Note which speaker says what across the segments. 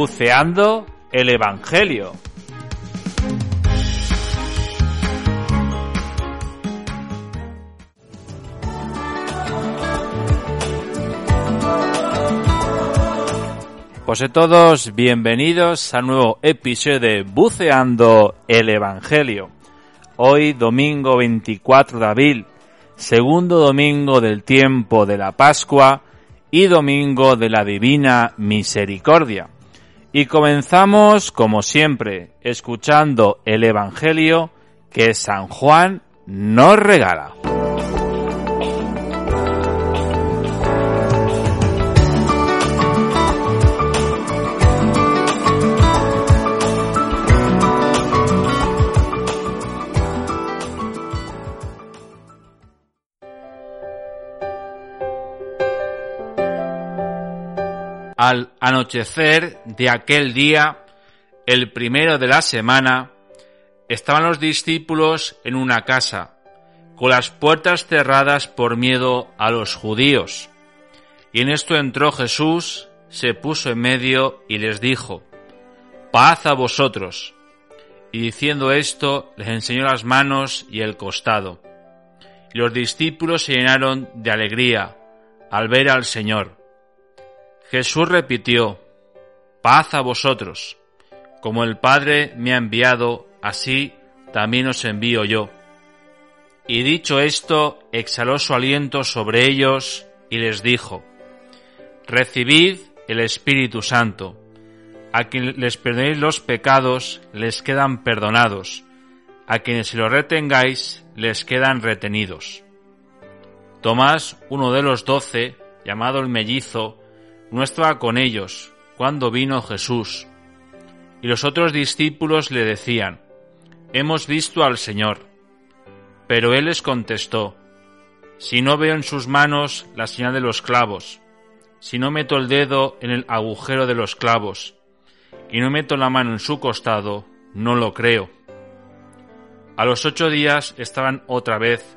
Speaker 1: Buceando el Evangelio. Pues a todos, bienvenidos a un nuevo episodio de Buceando el Evangelio. Hoy, domingo 24 de abril, segundo domingo del tiempo de la Pascua y domingo de la Divina Misericordia. Y comenzamos, como siempre, escuchando el Evangelio que San Juan nos regala. Al anochecer de aquel día, el primero de la semana, estaban los discípulos en una casa, con las puertas cerradas por miedo a los judíos. Y en esto entró Jesús, se puso en medio y les dijo, Paz a vosotros. Y diciendo esto, les enseñó las manos y el costado. Y los discípulos se llenaron de alegría al ver al Señor. Jesús repitió, Paz a vosotros. Como el Padre me ha enviado, así también os envío yo. Y dicho esto, exhaló su aliento sobre ellos y les dijo, Recibid el Espíritu Santo. A quien les perdonéis los pecados, les quedan perdonados. A quienes los retengáis, les quedan retenidos. Tomás, uno de los doce, llamado el mellizo, no estaba con ellos cuando vino Jesús. Y los otros discípulos le decían, Hemos visto al Señor. Pero él les contestó, Si no veo en sus manos la señal de los clavos, si no meto el dedo en el agujero de los clavos, y no meto la mano en su costado, no lo creo. A los ocho días estaban otra vez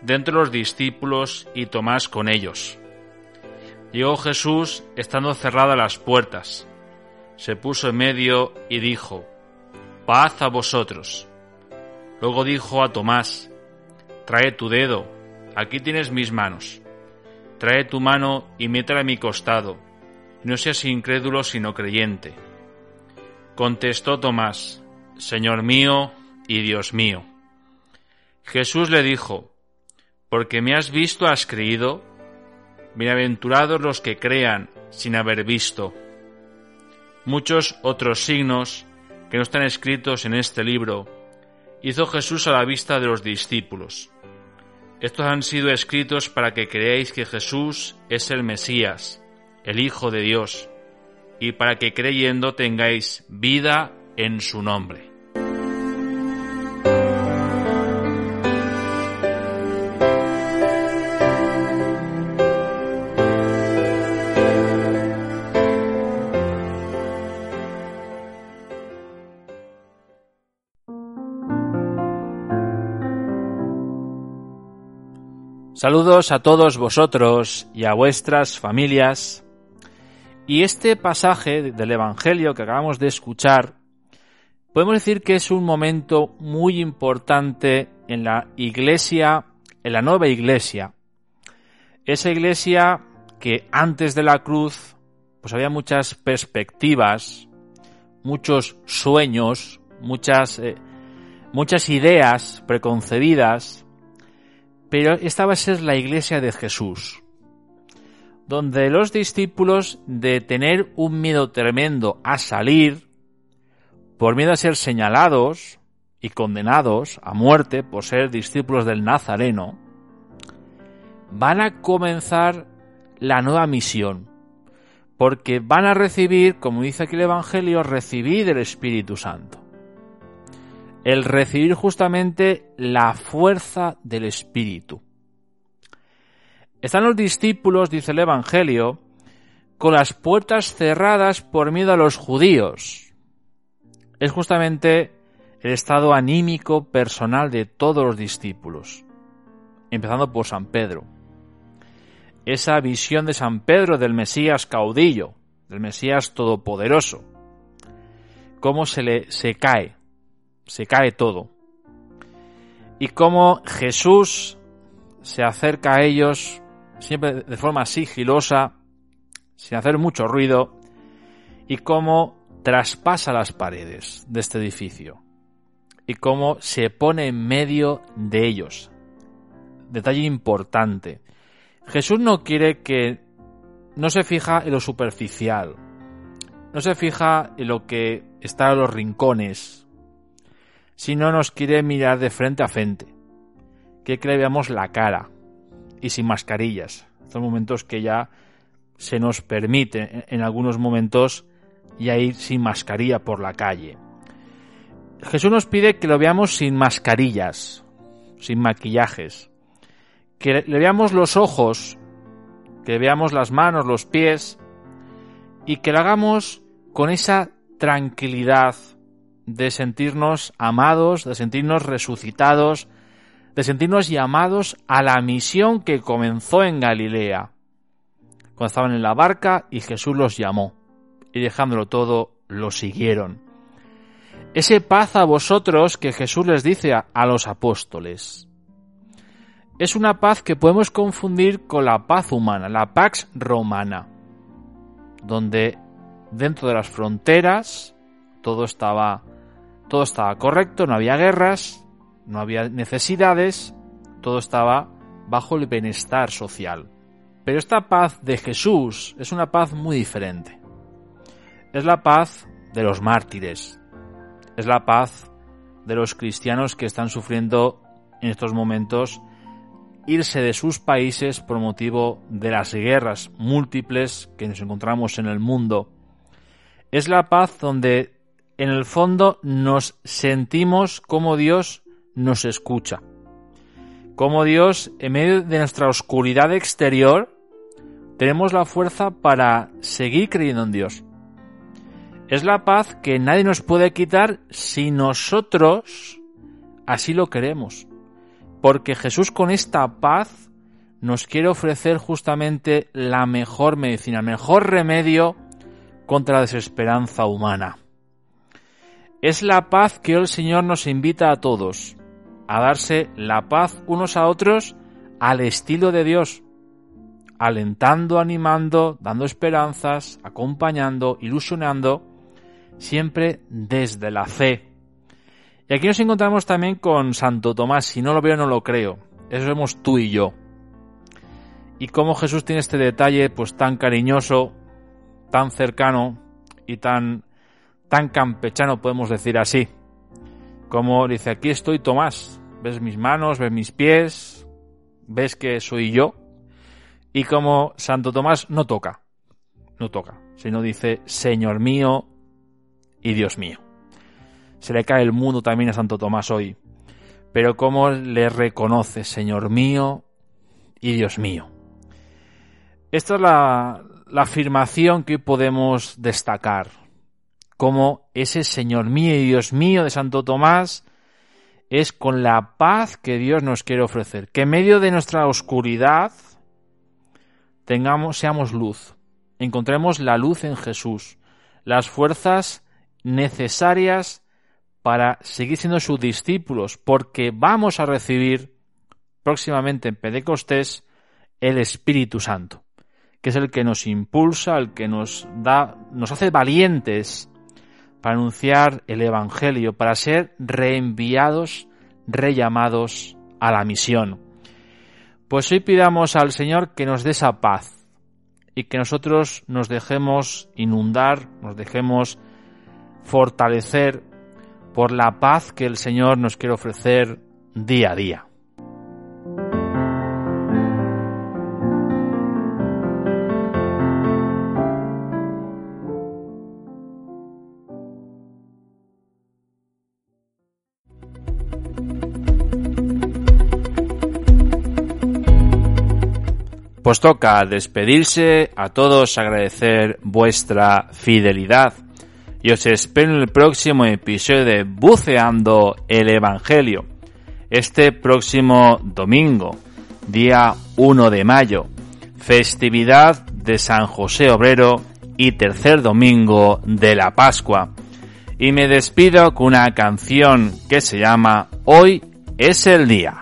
Speaker 1: dentro los discípulos y Tomás con ellos. Llegó Jesús estando cerradas las puertas. Se puso en medio y dijo, Paz a vosotros. Luego dijo a Tomás, Trae tu dedo, aquí tienes mis manos. Trae tu mano y métela a mi costado. No seas incrédulo sino creyente. Contestó Tomás, Señor mío y Dios mío. Jesús le dijo, Porque me has visto has creído, Bienaventurados los que crean sin haber visto. Muchos otros signos que no están escritos en este libro hizo Jesús a la vista de los discípulos. Estos han sido escritos para que creáis que Jesús es el Mesías, el Hijo de Dios, y para que creyendo tengáis vida en su nombre. Saludos a todos vosotros y a vuestras familias. Y este pasaje del Evangelio que acabamos de escuchar, podemos decir que es un momento muy importante en la iglesia, en la nueva iglesia. Esa iglesia que antes de la cruz, pues había muchas perspectivas, muchos sueños, muchas, eh, muchas ideas preconcebidas, pero esta va a ser la iglesia de Jesús, donde los discípulos de tener un miedo tremendo a salir, por miedo a ser señalados y condenados a muerte por ser discípulos del Nazareno, van a comenzar la nueva misión. Porque van a recibir, como dice aquí el Evangelio, recibir el Espíritu Santo. El recibir justamente la fuerza del Espíritu. Están los discípulos, dice el Evangelio, con las puertas cerradas por miedo a los judíos. Es justamente el estado anímico personal de todos los discípulos, empezando por San Pedro. Esa visión de San Pedro del Mesías caudillo, del Mesías todopoderoso, cómo se le se cae, se cae todo. Y cómo Jesús se acerca a ellos siempre de forma sigilosa, sin hacer mucho ruido, y cómo traspasa las paredes de este edificio, y cómo se pone en medio de ellos. Detalle importante. Jesús no quiere que no se fija en lo superficial, no se fija en lo que está en los rincones, sino nos quiere mirar de frente a frente, que le veamos la cara, y sin mascarillas. Estos momentos que ya se nos permite en algunos momentos ya ir sin mascarilla por la calle. Jesús nos pide que lo veamos sin mascarillas, sin maquillajes, que le veamos los ojos, que veamos las manos, los pies y que lo hagamos con esa tranquilidad de sentirnos amados, de sentirnos resucitados, de sentirnos llamados a la misión que comenzó en Galilea, cuando estaban en la barca y Jesús los llamó, y dejándolo todo, lo siguieron. Ese paz a vosotros que Jesús les dice a, los apóstoles. Es una paz que podemos confundir con la paz humana, la pax romana, donde dentro de las fronteras todo estaba todo estaba correcto, no había guerras, no había necesidades, todo estaba bajo el bienestar social. Pero esta paz de Jesús es una paz muy diferente. Es la paz de los mártires. Es la paz de los cristianos que están sufriendo en estos momentos irse de sus países por motivo de las guerras múltiples que nos encontramos en el mundo. Es la paz donde en el fondo nos sentimos como Dios nos escucha. Como Dios, en medio de nuestra oscuridad exterior, tenemos la fuerza para seguir creyendo en Dios. Es la paz que nadie nos puede quitar si nosotros así lo queremos. Porque Jesús con esta paz nos quiere ofrecer justamente la mejor medicina, el mejor remedio contra la desesperanza humana. Es la paz que el Señor nos invita a todos, a darse la paz unos a otros al estilo de Dios, alentando, animando, dando esperanzas, acompañando, ilusionando, siempre desde la fe. Y aquí nos encontramos también con Santo Tomás, si no lo veo no lo creo, eso somos tú y yo. Y cómo Jesús tiene este detalle pues tan cariñoso, tan cercano y tan tan campechano podemos decir así. Como dice, aquí estoy Tomás, ves mis manos, ves mis pies, ves que soy yo. Y como Santo Tomás no toca, no toca, sino dice, Señor mío y Dios mío. Se le cae el mundo también a Santo Tomás hoy. Pero como le reconoce, Señor mío y Dios mío. Esta es la, afirmación que podemos destacar. Como ese Señor mío y Dios mío de Santo Tomás es con la paz que Dios nos quiere ofrecer. Que en medio de nuestra oscuridad tengamos, seamos luz. Encontremos la luz en Jesús, las fuerzas necesarias para seguir siendo sus discípulos, porque vamos a recibir próximamente en Pentecostés el Espíritu Santo, que es el que nos impulsa, el que nos da, nos hace valientes para anunciar el Evangelio, para ser reenviados, rellamados a la misión. Pues hoy pidamos al Señor que nos dé esa paz y que nosotros nos dejemos inundar, nos dejemos fortalecer por la paz que el Señor nos quiere ofrecer día a día. Pues toca despedirse, a todos agradecer vuestra fidelidad y os espero en el próximo episodio de Buceando el Evangelio. Este próximo domingo, día 1 de mayo, festividad de San José Obrero y tercer domingo de la Pascua. Y me despido con una canción que se llama Hoy es el día.